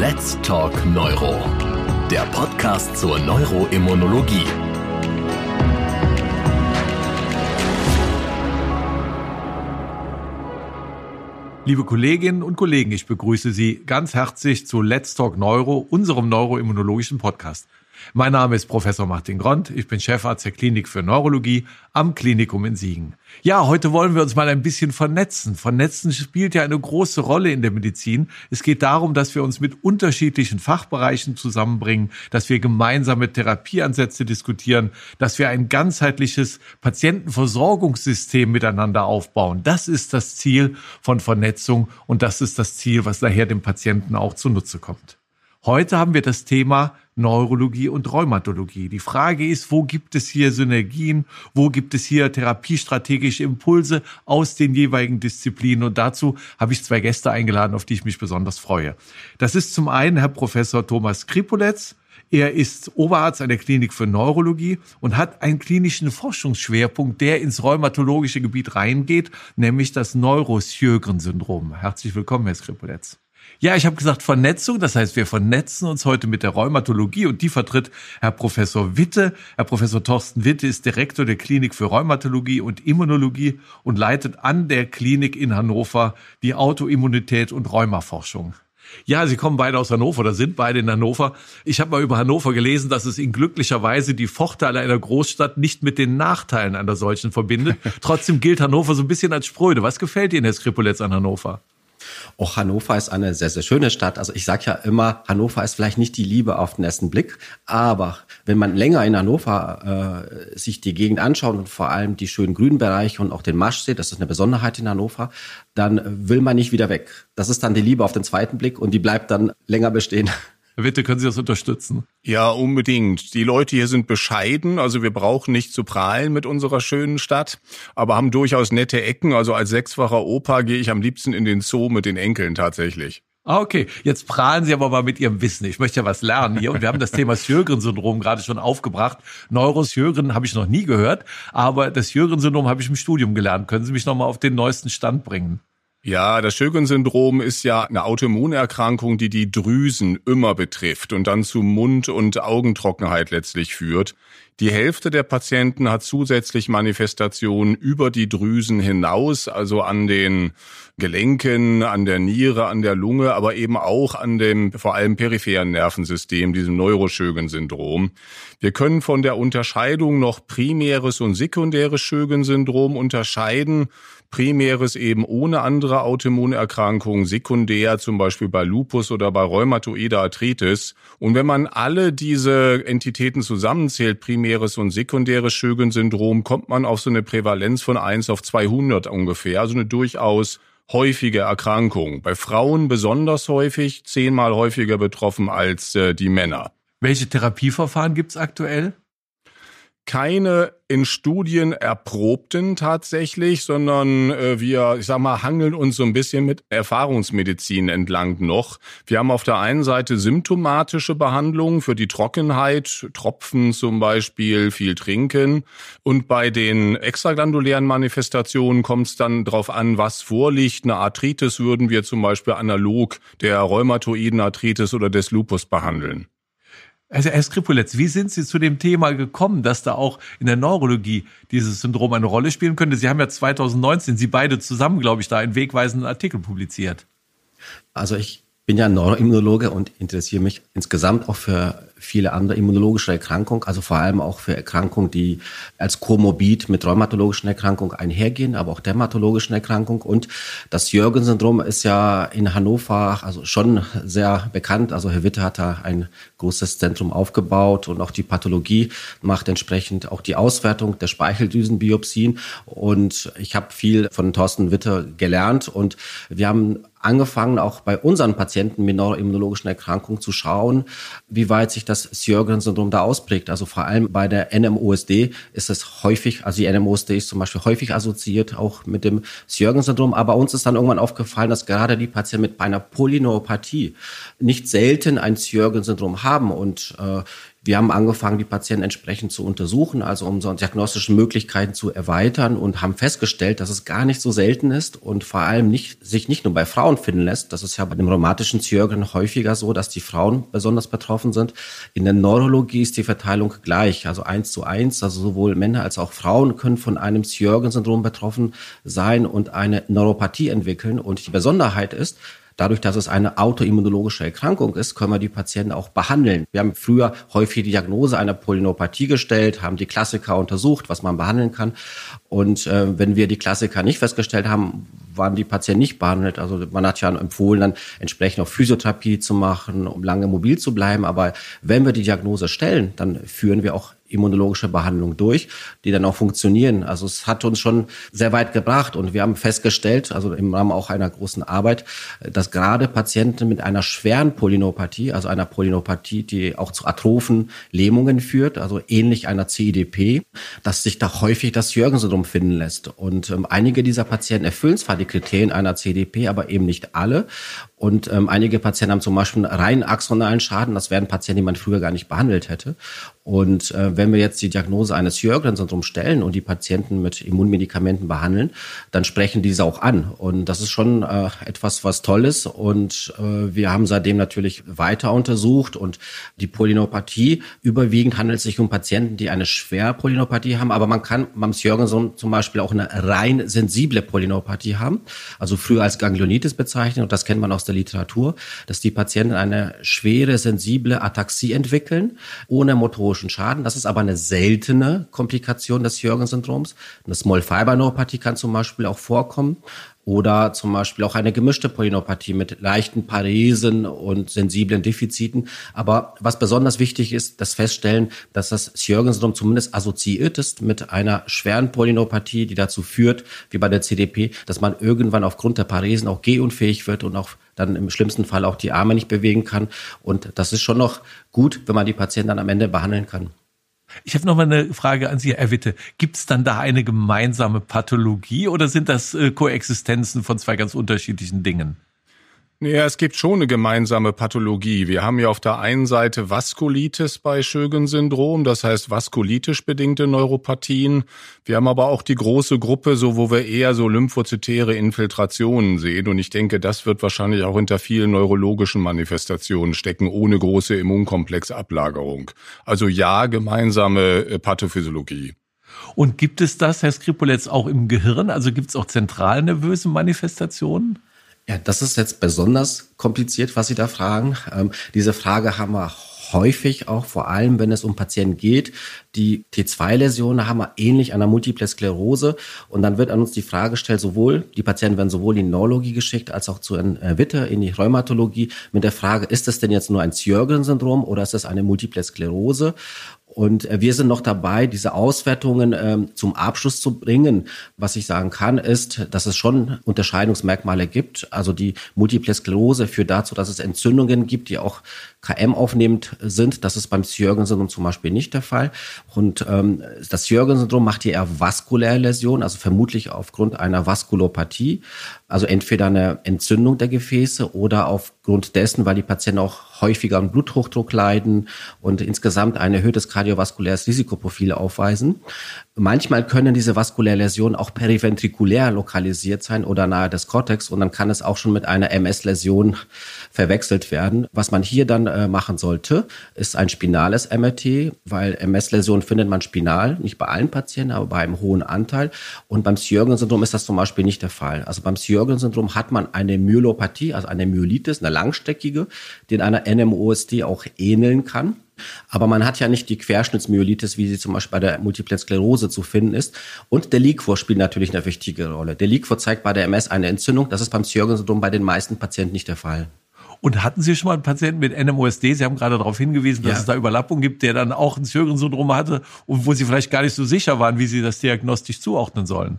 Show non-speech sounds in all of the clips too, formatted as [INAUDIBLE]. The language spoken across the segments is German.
Let's Talk Neuro, der Podcast zur Neuroimmunologie. Liebe Kolleginnen und Kollegen, ich begrüße Sie ganz herzlich zu Let's Talk Neuro, unserem neuroimmunologischen Podcast. Mein Name ist Professor Martin Grond. Ich bin Chefarzt der Klinik für Neurologie am Klinikum in Siegen. Ja, heute wollen wir uns mal ein bisschen vernetzen. Vernetzen spielt ja eine große Rolle in der Medizin. Es geht darum, dass wir uns mit unterschiedlichen Fachbereichen zusammenbringen, dass wir gemeinsame Therapieansätze diskutieren, dass wir ein ganzheitliches Patientenversorgungssystem miteinander aufbauen. Das ist das Ziel von Vernetzung und das ist das Ziel, was daher dem Patienten auch zunutze kommt. Heute haben wir das Thema Neurologie und Rheumatologie. Die Frage ist, wo gibt es hier Synergien? Wo gibt es hier therapiestrategische Impulse aus den jeweiligen Disziplinen? Und dazu habe ich zwei Gäste eingeladen, auf die ich mich besonders freue. Das ist zum einen Herr Professor Thomas Kripoletz. Er ist Oberarzt an der Klinik für Neurologie und hat einen klinischen Forschungsschwerpunkt, der ins rheumatologische Gebiet reingeht, nämlich das Neurosjögren-Syndrom. Herzlich willkommen, Herr Skripoletz. Ja, ich habe gesagt Vernetzung, das heißt, wir vernetzen uns heute mit der Rheumatologie und die vertritt Herr Professor Witte. Herr Professor Thorsten Witte ist Direktor der Klinik für Rheumatologie und Immunologie und leitet an der Klinik in Hannover die Autoimmunität und Rheumaforschung. Ja, Sie kommen beide aus Hannover oder sind beide in Hannover. Ich habe mal über Hannover gelesen, dass es Ihnen glücklicherweise die Vorteile einer Großstadt nicht mit den Nachteilen einer solchen verbindet. [LAUGHS] Trotzdem gilt Hannover so ein bisschen als Spröde. Was gefällt Ihnen, Herr Skripoletz, an Hannover? Auch Hannover ist eine sehr, sehr schöne Stadt. Also ich sage ja immer, Hannover ist vielleicht nicht die Liebe auf den ersten Blick, aber wenn man länger in Hannover äh, sich die Gegend anschaut und vor allem die schönen grünen Bereiche und auch den Marsch sieht, das ist eine Besonderheit in Hannover, dann will man nicht wieder weg. Das ist dann die Liebe auf den zweiten Blick und die bleibt dann länger bestehen. Bitte können Sie das unterstützen? Ja, unbedingt. Die Leute hier sind bescheiden, also wir brauchen nicht zu prahlen mit unserer schönen Stadt, aber haben durchaus nette Ecken. Also als sechsfacher Opa gehe ich am liebsten in den Zoo mit den Enkeln tatsächlich. Ah, okay. Jetzt prahlen Sie aber mal mit Ihrem Wissen. Ich möchte ja was lernen hier. Und wir haben das Thema Sjögren-Syndrom gerade schon aufgebracht. Neurosjögren habe ich noch nie gehört, aber das Sjögren-Syndrom habe ich im Studium gelernt. Können Sie mich noch mal auf den neuesten Stand bringen? Ja, das Sjögren-Syndrom ist ja eine Autoimmunerkrankung, die die Drüsen immer betrifft und dann zu Mund- und Augentrockenheit letztlich führt. Die Hälfte der Patienten hat zusätzlich Manifestationen über die Drüsen hinaus, also an den Gelenken, an der Niere, an der Lunge, aber eben auch an dem vor allem peripheren Nervensystem, diesem Neuroschögen-Syndrom. Wir können von der Unterscheidung noch primäres und sekundäres Schögen-Syndrom unterscheiden. Primäres eben ohne andere Autoimmunerkrankungen, sekundär zum Beispiel bei Lupus oder bei rheumatoider Arthritis. Und wenn man alle diese Entitäten zusammenzählt, primäres und sekundäres Schögen-Syndrom, kommt man auf so eine Prävalenz von 1 auf 200 ungefähr, also eine durchaus häufige Erkrankung. Bei Frauen besonders häufig, zehnmal häufiger betroffen als äh, die Männer. Welche Therapieverfahren gibt's aktuell? Keine in Studien erprobten tatsächlich, sondern äh, wir, ich sag mal, hangeln uns so ein bisschen mit Erfahrungsmedizin entlang noch. Wir haben auf der einen Seite symptomatische Behandlungen für die Trockenheit, Tropfen zum Beispiel, viel trinken. Und bei den extraglandulären Manifestationen kommt es dann darauf an, was vorliegt. Eine Arthritis würden wir zum Beispiel analog der rheumatoiden Arthritis oder des Lupus behandeln. Also Herr Skripuletz, wie sind Sie zu dem Thema gekommen, dass da auch in der Neurologie dieses Syndrom eine Rolle spielen könnte? Sie haben ja 2019, Sie beide zusammen, glaube ich, da einen wegweisenden Artikel publiziert. Also ich bin ja Neuroimmunologe und interessiere mich insgesamt auch für viele andere immunologische Erkrankungen, also vor allem auch für Erkrankungen, die als komorbid mit rheumatologischen Erkrankungen einhergehen, aber auch dermatologischen Erkrankungen. Und das Jürgen-Syndrom ist ja in Hannover also schon sehr bekannt. Also Herr Witte hat da ein großes Zentrum aufgebaut und auch die Pathologie macht entsprechend auch die Auswertung der Speicheldüsenbiopsien. Und ich habe viel von Thorsten Witte gelernt und wir haben angefangen, auch bei unseren Patienten mit neuroimmunologischen Erkrankungen zu schauen, wie weit sich das Sjögren-Syndrom da ausprägt. Also vor allem bei der NMOSD ist es häufig, also die NMOSD ist zum Beispiel häufig assoziiert auch mit dem Sjögren-Syndrom. Aber uns ist dann irgendwann aufgefallen, dass gerade die Patienten mit einer Polyneuropathie nicht selten ein Sjögren-Syndrom haben. Und äh, Wir haben angefangen, die Patienten entsprechend zu untersuchen, also um so diagnostische Möglichkeiten zu erweitern und haben festgestellt, dass es gar nicht so selten ist und vor allem nicht, sich nicht nur bei Frauen finden lässt. Das ist ja bei dem rheumatischen Zirkeln häufiger so, dass die Frauen besonders betroffen sind. In der Neurologie ist die Verteilung gleich, also eins zu eins. Also sowohl Männer als auch Frauen können von einem Sjörgen-Syndrom betroffen sein und eine Neuropathie entwickeln. Und die Besonderheit ist, Dadurch, dass es eine autoimmunologische Erkrankung ist, können wir die Patienten auch behandeln. Wir haben früher häufig die Diagnose einer Polynopathie gestellt, haben die Klassiker untersucht, was man behandeln kann. Und äh, wenn wir die Klassiker nicht festgestellt haben, waren die Patienten nicht behandelt. Also man hat ja empfohlen, dann entsprechend auch Physiotherapie zu machen, um lange mobil zu bleiben. Aber wenn wir die Diagnose stellen, dann führen wir auch immunologische Behandlung durch, die dann auch funktionieren. Also es hat uns schon sehr weit gebracht und wir haben festgestellt, also im Rahmen auch einer großen Arbeit, dass gerade Patienten mit einer schweren Polynopathie, also einer Polynopathie, die auch zu atrophen Lähmungen führt, also ähnlich einer CIDP, dass sich da häufig das Jürgen-Syndrom finden lässt. Und ähm, einige dieser Patienten erfüllen zwar die Kriterien einer CDP, aber eben nicht alle. Und ähm, einige Patienten haben zum Beispiel rein axonalen Schaden. Das wären Patienten, die man früher gar nicht behandelt hätte. Und äh, wenn wir jetzt die Diagnose eines Sjögren-Syndroms stellen und die Patienten mit Immunmedikamenten behandeln, dann sprechen diese auch an. Und das ist schon äh, etwas, was toll ist. Und äh, wir haben seitdem natürlich weiter untersucht. Und die Polynopathie, überwiegend handelt es sich um Patienten, die eine schwere Polynopathie haben. Aber man kann beim Sjögren-Syndrom zum Beispiel auch eine rein sensible Polynopathie haben. Also früher als Ganglionitis bezeichnet. Und das kennt man aus der Literatur, dass die Patienten eine schwere, sensible Ataxie entwickeln, ohne motorischen Schaden. Das ist aber eine seltene Komplikation des Jürgen-Syndroms. Eine Small Fiber Neuropathie kann zum Beispiel auch vorkommen oder zum Beispiel auch eine gemischte Polynopathie mit leichten Paresen und sensiblen Defiziten. Aber was besonders wichtig ist, das Feststellen, dass das Sjörgen-Syndrom zumindest assoziiert ist mit einer schweren Polynopathie, die dazu führt, wie bei der CDP, dass man irgendwann aufgrund der Paresen auch gehunfähig wird und auch dann im schlimmsten Fall auch die Arme nicht bewegen kann. Und das ist schon noch gut, wenn man die Patienten dann am Ende behandeln kann. Ich habe noch mal eine Frage an Sie, Herr Witte. Gibt es dann da eine gemeinsame Pathologie oder sind das äh, Koexistenzen von zwei ganz unterschiedlichen Dingen? Ja, es gibt schon eine gemeinsame Pathologie. Wir haben ja auf der einen Seite Vaskulitis bei Schögen-Syndrom, das heißt vaskulitisch bedingte Neuropathien. Wir haben aber auch die große Gruppe, so wo wir eher so lymphozytäre Infiltrationen sehen. Und ich denke, das wird wahrscheinlich auch hinter vielen neurologischen Manifestationen stecken, ohne große Immunkomplexablagerung. Also ja, gemeinsame äh, Pathophysiologie. Und gibt es das, Herr Skripoletz, auch im Gehirn? Also gibt es auch zentralnervöse Manifestationen? Ja, das ist jetzt besonders kompliziert, was Sie da fragen. Ähm, diese Frage haben wir häufig auch, vor allem wenn es um Patienten geht, die T2-Läsionen haben wir ähnlich einer Multiple Sklerose. Und dann wird an uns die Frage gestellt, sowohl, die Patienten werden sowohl in die Neurologie geschickt, als auch zu äh, Witte, in die Rheumatologie, mit der Frage, ist das denn jetzt nur ein Sjörgen-Syndrom oder ist das eine Multiple Sklerose? Und äh, wir sind noch dabei, diese Auswertungen ähm, zum Abschluss zu bringen. Was ich sagen kann, ist, dass es schon Unterscheidungsmerkmale gibt. Also die Multiple Sklerose führt dazu, dass es Entzündungen gibt, die auch KM aufnehmend sind. Das ist beim Sjörgen-Syndrom zum Beispiel nicht der Fall. Und ähm, das Sjörgen-Syndrom macht hier eher vaskuläre Läsionen, also vermutlich aufgrund einer Vaskulopathie. Also entweder eine Entzündung der Gefäße oder aufgrund dessen, weil die Patienten auch häufiger an Bluthochdruck leiden und insgesamt ein erhöhtes kardiovaskuläres Risikoprofil aufweisen. Manchmal können diese vaskulären Läsionen auch periventrikulär lokalisiert sein oder nahe des Cortex und dann kann es auch schon mit einer MS-Läsion verwechselt werden. Was man hier dann äh, machen sollte, ist ein spinales MRT, weil MS-Läsionen findet man spinal, nicht bei allen Patienten, aber bei einem hohen Anteil. Und beim Sjörgen-Syndrom ist das zum Beispiel nicht der Fall. Also beim Sjörgen-Syndrom hat man eine Myelopathie, also eine Myelitis, eine langsteckige, die in einer NMOSD auch ähneln kann. Aber man hat ja nicht die Querschnittsmyelitis, wie sie zum Beispiel bei der Multiple Sklerose zu finden ist. Und der Liquor spielt natürlich eine wichtige Rolle. Der Liquor zeigt bei der MS eine Entzündung. Das ist beim Sjörgen-Syndrom bei den meisten Patienten nicht der Fall. Und hatten Sie schon mal einen Patienten mit NMOSD? Sie haben gerade darauf hingewiesen, dass ja. es da Überlappung gibt, der dann auch ein Sjörgen-Syndrom hatte und wo Sie vielleicht gar nicht so sicher waren, wie Sie das diagnostisch zuordnen sollen.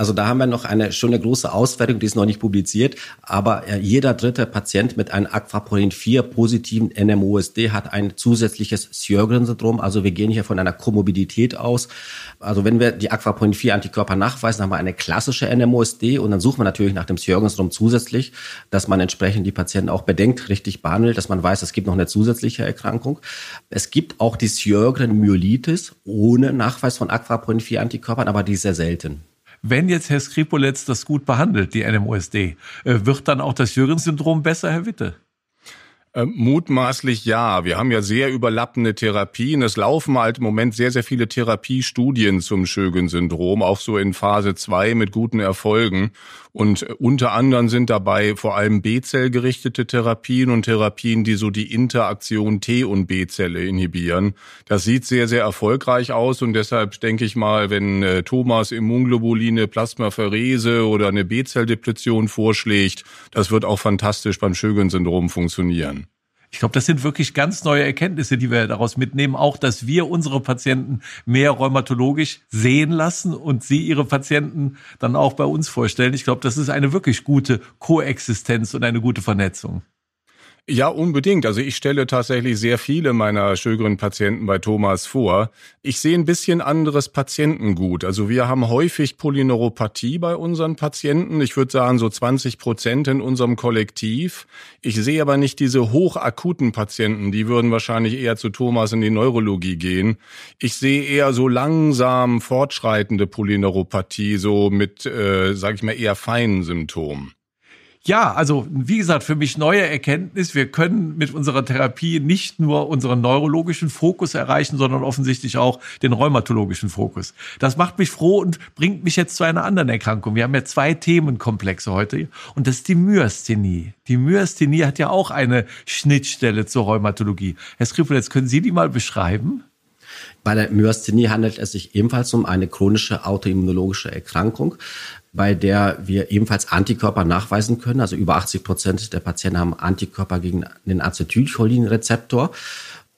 Also da haben wir noch eine schöne große Auswertung, die ist noch nicht publiziert, aber äh, jeder dritte Patient mit einem Aquaporin 4 positiven NMOSD hat ein zusätzliches Sjögren-Syndrom. Also wir gehen hier von einer Komorbidität aus. Also wenn wir die Aquaporin 4 Antikörper nachweisen, haben wir eine klassische NMOSD und dann suchen wir natürlich nach dem Sjögren-Syndrom zusätzlich, dass man entsprechend die Patienten auch bedenkt, richtig behandelt, dass man weiß, es gibt noch eine zusätzliche Erkrankung. Es gibt auch die Sjögren-Myelitis ohne Nachweis von Aquaporin 4 Antikörpern, aber die ist sehr selten. Wenn jetzt Herr Skripoletz das gut behandelt, die NMOSD, äh, wird dann auch das Jürgens-Syndrom besser, Herr Witte? Ähm, mutmaßlich ja. Wir haben ja sehr überlappende Therapien. Es laufen halt im Moment sehr, sehr viele Therapiestudien zum Schögen-Syndrom, auch so in Phase 2 mit guten Erfolgen. Und äh, unter anderem sind dabei vor allem B-Zell gerichtete Therapien und Therapien, die so die Interaktion T- und B-Zelle inhibieren. Das sieht sehr, sehr erfolgreich aus und deshalb denke ich mal, wenn äh, Thomas Immunglobuline, Plasmapherese oder eine B-Zell-Depletion vorschlägt, das wird auch fantastisch beim Schögen-Syndrom funktionieren. Ich glaube, das sind wirklich ganz neue Erkenntnisse, die wir daraus mitnehmen. Auch, dass wir unsere Patienten mehr rheumatologisch sehen lassen und sie ihre Patienten dann auch bei uns vorstellen. Ich glaube, das ist eine wirklich gute Koexistenz und eine gute Vernetzung. Ja, unbedingt. Also ich stelle tatsächlich sehr viele meiner Sjögren-Patienten bei Thomas vor. Ich sehe ein bisschen anderes Patientengut. Also wir haben häufig Polyneuropathie bei unseren Patienten. Ich würde sagen so 20 Prozent in unserem Kollektiv. Ich sehe aber nicht diese hochakuten Patienten. Die würden wahrscheinlich eher zu Thomas in die Neurologie gehen. Ich sehe eher so langsam fortschreitende Polyneuropathie, so mit, äh, sage ich mal, eher feinen Symptomen. Ja, also wie gesagt, für mich neue Erkenntnis. Wir können mit unserer Therapie nicht nur unseren neurologischen Fokus erreichen, sondern offensichtlich auch den rheumatologischen Fokus. Das macht mich froh und bringt mich jetzt zu einer anderen Erkrankung. Wir haben ja zwei Themenkomplexe heute und das ist die Myasthenie. Die Myasthenie hat ja auch eine Schnittstelle zur Rheumatologie. Herr Skripel, jetzt können Sie die mal beschreiben? Bei der Myasthenie handelt es sich ebenfalls um eine chronische autoimmunologische Erkrankung bei der wir ebenfalls Antikörper nachweisen können. Also über 80 Prozent der Patienten haben Antikörper gegen den Acetylcholinrezeptor.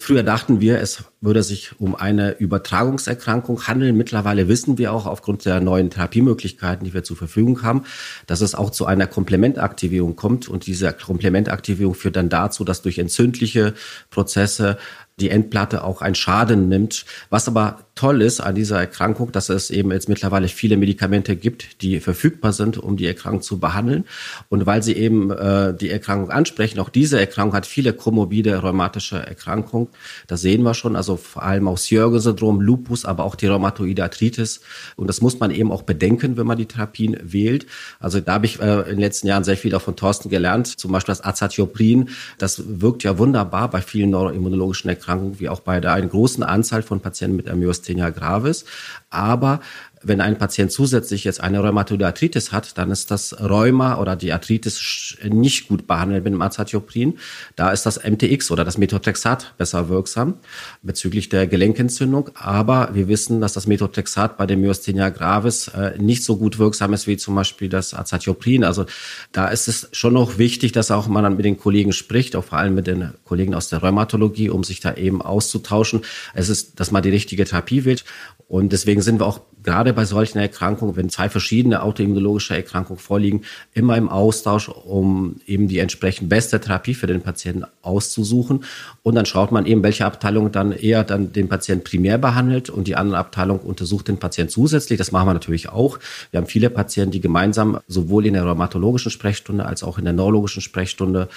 Früher dachten wir, es würde sich um eine Übertragungserkrankung handeln. Mittlerweile wissen wir auch aufgrund der neuen Therapiemöglichkeiten, die wir zur Verfügung haben, dass es auch zu einer Komplementaktivierung kommt. Und diese Komplementaktivierung führt dann dazu, dass durch entzündliche Prozesse die Endplatte auch einen Schaden nimmt. Was aber toll ist an dieser Erkrankung, dass es eben jetzt mittlerweile viele Medikamente gibt, die verfügbar sind, um die Erkrankung zu behandeln. Und weil Sie eben äh, die Erkrankung ansprechen, auch diese Erkrankung hat viele komorbide rheumatische Erkrankungen. Das sehen wir schon, also vor allem auch Sjörge-Syndrom, Lupus, aber auch die rheumatoide Arthritis. Und das muss man eben auch bedenken, wenn man die Therapien wählt. Also da habe ich äh, in den letzten Jahren sehr viel auch von Thorsten gelernt, zum Beispiel das Azathioprin. Das wirkt ja wunderbar bei vielen neuroimmunologischen Erkrankungen. Erkrankung wie auch bei der einen großen Anzahl von Patienten mit Myasthenia gravis. Aber wenn ein Patient zusätzlich jetzt eine Rheumatoide Arthritis hat, dann ist das Rheuma oder die Arthritis nicht gut behandelt mit dem Azathioprin. Da ist das MTX oder das Methotrexat besser wirksam bezüglich der Gelenkentzündung. Aber wir wissen, dass das Methotrexat bei dem Myasthenia gravis äh, nicht so gut wirksam ist wie zum Beispiel das Azathioprin. Also da ist es schon noch wichtig, dass auch man dann mit den Kollegen spricht, auch vor allem mit den Kollegen aus der Rheumatologie, um sich da eben auszutauschen. Es ist, dass man die richtige Therapie wählt. Und deswegen sind wir auch gerade bei solchen Erkrankungen, wenn zwei verschiedene autoimmunologische Erkrankungen vorliegen, immer im Austausch, um eben die entsprechend beste Therapie für den Patienten auszusuchen. Und dann schaut man eben, welche Abteilung dann eher dann den Patienten primär behandelt und die andere Abteilung untersucht den Patienten zusätzlich. Das machen wir natürlich auch. Wir haben viele Patienten, die gemeinsam sowohl in der rheumatologischen Sprechstunde als auch in der neurologischen Sprechstunde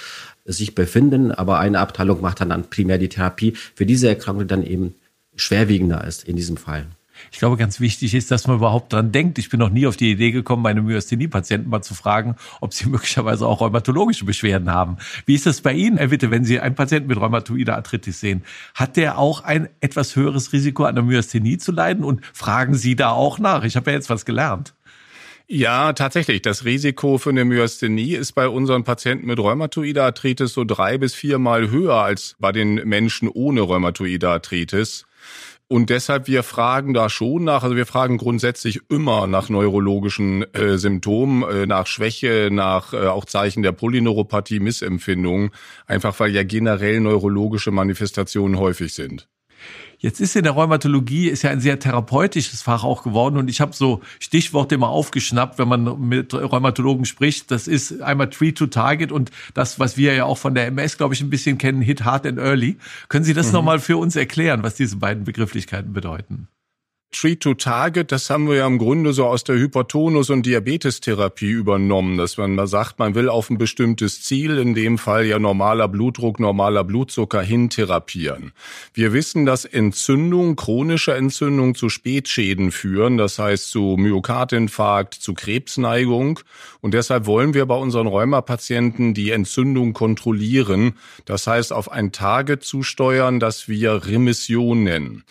sich befinden. Aber eine Abteilung macht dann, dann primär die Therapie für diese Erkrankung, die dann eben schwerwiegender ist in diesem Fall. Ich glaube, ganz wichtig ist, dass man überhaupt dran denkt. Ich bin noch nie auf die Idee gekommen, meine Myasthenie-Patienten mal zu fragen, ob sie [LAUGHS] möglicherweise auch rheumatologische Beschwerden haben. Wie ist das bei Ihnen, Herr Witte, wenn Sie einen Patienten mit rheumatoider Arthritis sehen? Hat der auch ein etwas höheres Risiko an der Myasthenie zu leiden? Und fragen Sie da auch nach? Ich habe ja jetzt was gelernt. Ja, tatsächlich. Das Risiko für eine Myasthenie ist bei unseren Patienten mit rheumatoider Arthritis so drei bis viermal höher als bei den Menschen ohne rheumatoide Arthritis. Und deshalb, wir fragen da schon nach, also wir fragen grundsätzlich immer nach neurologischen äh, Symptomen, äh, nach Schwäche, nach äh, auch Zeichen der Polyneuropathie, Missempfindungen, einfach weil ja generell neurologische Manifestationen häufig sind. Jetzt ist in der Rheumatologie ist ja ein sehr therapeutisches Fach auch geworden und ich habe so Stichworte immer aufgeschnappt, wenn man mit Rheumatologen spricht. Das ist einmal Treat to Target und das, was wir ja auch von der MS, glaube ich, ein bisschen kennen, Hit Hard and Early. Können Sie das mhm. nochmal für uns erklären, was diese beiden Begrifflichkeiten bedeuten? Treat to Target, das haben wir ja im Grunde so aus der Hypertonus- und Diabetestherapie übernommen, dass man mal sagt, man will auf ein bestimmtes Ziel, in dem Fall ja normaler Blutdruck, normaler Blutzucker hin therapieren. Wir wissen, dass Entzündung, chronische Entzündung zu Spätschäden führen, das heißt zu Myokardinfarkt, zu Krebsneigung. Und deshalb wollen wir bei unseren Rheumapatienten die Entzündung kontrollieren. Das heißt, auf ein Target zusteuern, das wir Remission nennen.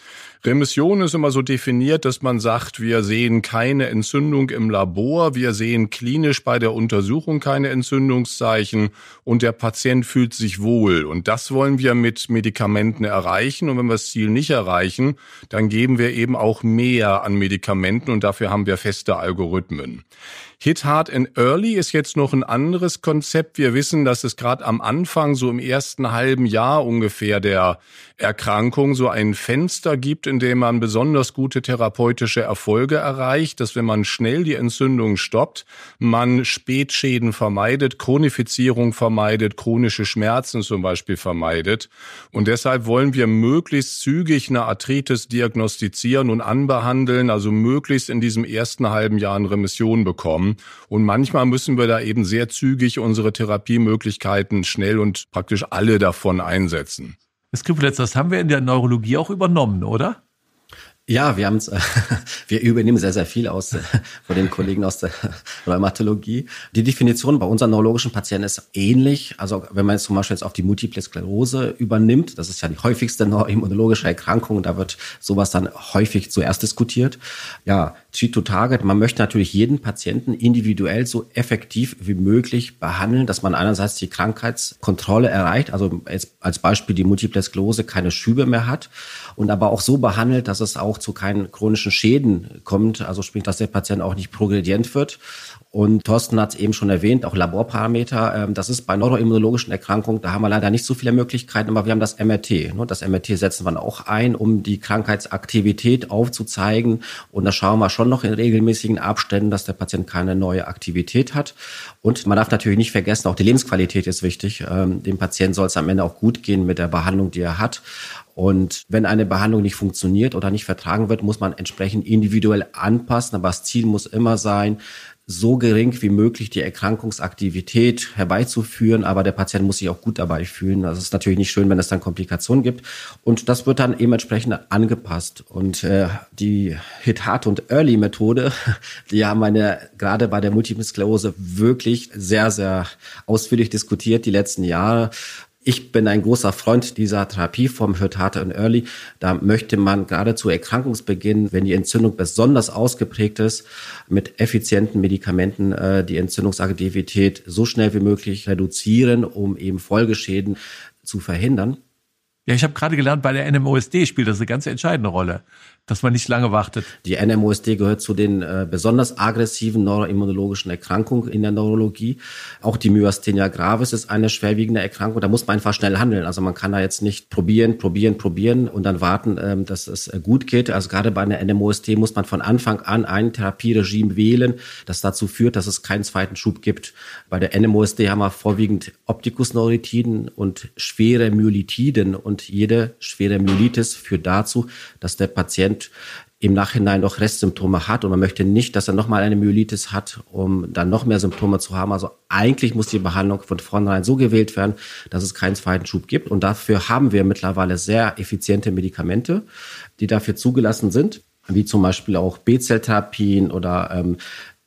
Remission ist immer so definiert, dass man sagt, wir sehen keine Entzündung im Labor, wir sehen klinisch bei der Untersuchung keine Entzündungszeichen und der Patient fühlt sich wohl. Und das wollen wir mit Medikamenten erreichen. Und wenn wir das Ziel nicht erreichen, dann geben wir eben auch mehr an Medikamenten und dafür haben wir feste Algorithmen. Hit Hard and Early ist jetzt noch ein anderes Konzept. Wir wissen, dass es gerade am Anfang, so im ersten halben Jahr ungefähr der Erkrankung, so ein Fenster gibt, in dem man besonders gute therapeutische Erfolge erreicht, dass wenn man schnell die Entzündung stoppt, man Spätschäden vermeidet, Chronifizierung vermeidet, chronische Schmerzen zum Beispiel vermeidet. Und deshalb wollen wir möglichst zügig eine Arthritis diagnostizieren und anbehandeln, also möglichst in diesem ersten halben Jahr eine Remission bekommen kommen. Und manchmal müssen wir da eben sehr zügig unsere Therapiemöglichkeiten schnell und praktisch alle davon einsetzen. Das Skripulets, das haben wir in der Neurologie auch übernommen, oder? Ja, wir haben äh, [LAUGHS] wir übernehmen sehr, sehr viel aus äh, [LAUGHS] von den Kollegen aus der [LAUGHS] Rheumatologie. Die Definition bei unseren neurologischen Patienten ist ähnlich. Also wenn man jetzt zum Beispiel jetzt auf die Multiple Sklerose übernimmt, das ist ja die häufigste neuroimmunologische Erkrankung, da wird sowas dann häufig zuerst diskutiert. Ja, Treat to Target. Man möchte natürlich jeden Patienten individuell so effektiv wie möglich behandeln, dass man einerseits die Krankheitskontrolle erreicht, also als Beispiel die Multiple Sklerose keine Schübe mehr hat und aber auch so behandelt, dass es auch zu keinen chronischen Schäden kommt, also sprich, dass der Patient auch nicht progredient wird. Und Thorsten hat es eben schon erwähnt, auch Laborparameter. Ähm, das ist bei neuroimmunologischen Erkrankungen, da haben wir leider nicht so viele Möglichkeiten, aber wir haben das MRT. Ne? Das MRT setzen wir auch ein, um die Krankheitsaktivität aufzuzeigen. Und da schauen wir schon noch in regelmäßigen Abständen, dass der Patient keine neue Aktivität hat. Und man darf natürlich nicht vergessen, auch die Lebensqualität ist wichtig. Ähm, dem Patienten soll es am Ende auch gut gehen mit der Behandlung, die er hat. Und wenn eine Behandlung nicht funktioniert oder nicht vertragen wird, muss man entsprechend individuell anpassen. Aber das Ziel muss immer sein, so gering wie möglich die Erkrankungsaktivität herbeizuführen, aber der Patient muss sich auch gut dabei fühlen. Das ist natürlich nicht schön, wenn es dann Komplikationen gibt. Und das wird dann eben entsprechend angepasst. Und äh, die Hit-Hard- und Early-Methode, [LAUGHS] die haben wir gerade bei der Multiple Sklerose wirklich sehr, sehr ausführlich diskutiert die letzten Jahre. Ich bin ein großer Freund dieser Therapie vom Hürtate und Early. Da möchte man gerade zu Erkrankungsbeginn, wenn die Entzündung besonders ausgeprägt ist, mit effizienten Medikamenten äh, die Entzündungsaktivität so schnell wie möglich reduzieren, um eben Folgeschäden zu verhindern. Ja, ich habe gerade gelernt, bei der NMOSD spielt das eine ganz entscheidende Rolle dass man nicht lange wartet. Die NMOSD gehört zu den äh, besonders aggressiven neuroimmunologischen Erkrankungen in der Neurologie. Auch die Myasthenia gravis ist eine schwerwiegende Erkrankung. Da muss man einfach schnell handeln. Also man kann da jetzt nicht probieren, probieren, probieren und dann warten, ähm, dass es äh, gut geht. Also gerade bei einer NMOSD muss man von Anfang an ein Therapieregime wählen, das dazu führt, dass es keinen zweiten Schub gibt. Bei der NMOSD haben wir vorwiegend Optikusneuritiden und schwere Myelitiden und jede schwere Myelitis führt dazu, dass der Patient Patient im Nachhinein noch Restsymptome hat und man möchte nicht, dass er nochmal eine Myelitis hat, um dann noch mehr Symptome zu haben. Also eigentlich muss die Behandlung von vornherein so gewählt werden, dass es keinen zweiten Schub gibt. Und dafür haben wir mittlerweile sehr effiziente Medikamente, die dafür zugelassen sind wie zum Beispiel auch B-Zelltherapien oder ähm,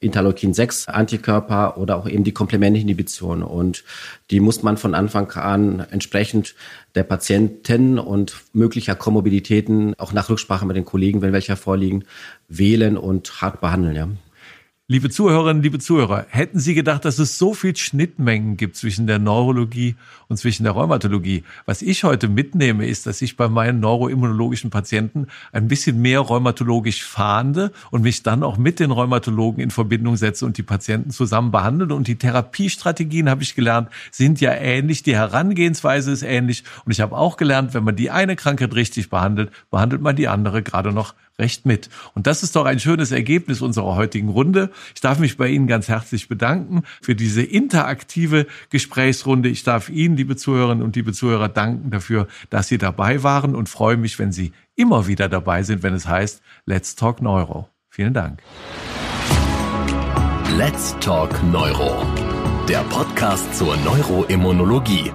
Interleukin-6-Antikörper oder auch eben die Komplementinhibition. Und die muss man von Anfang an entsprechend der Patienten und möglicher Komorbiditäten auch nach Rücksprache mit den Kollegen, wenn welche vorliegen, wählen und hart behandeln. Ja. Liebe Zuhörerinnen, liebe Zuhörer, hätten Sie gedacht, dass es so viel Schnittmengen gibt zwischen der Neurologie und zwischen der Rheumatologie? Was ich heute mitnehme, ist, dass ich bei meinen neuroimmunologischen Patienten ein bisschen mehr rheumatologisch fahnde und mich dann auch mit den Rheumatologen in Verbindung setze und die Patienten zusammen behandle. Und die Therapiestrategien, habe ich gelernt, sind ja ähnlich. Die Herangehensweise ist ähnlich. Und ich habe auch gelernt, wenn man die eine Krankheit richtig behandelt, behandelt man die andere gerade noch recht mit. Und das ist doch ein schönes Ergebnis unserer heutigen Runde. Ich darf mich bei Ihnen ganz herzlich bedanken für diese interaktive Gesprächsrunde. Ich darf Ihnen, liebe Zuhörerinnen und liebe Zuhörer, danken dafür, dass Sie dabei waren und freue mich, wenn Sie immer wieder dabei sind, wenn es heißt Let's Talk Neuro. Vielen Dank. Let's Talk Neuro. Der Podcast zur Neuroimmunologie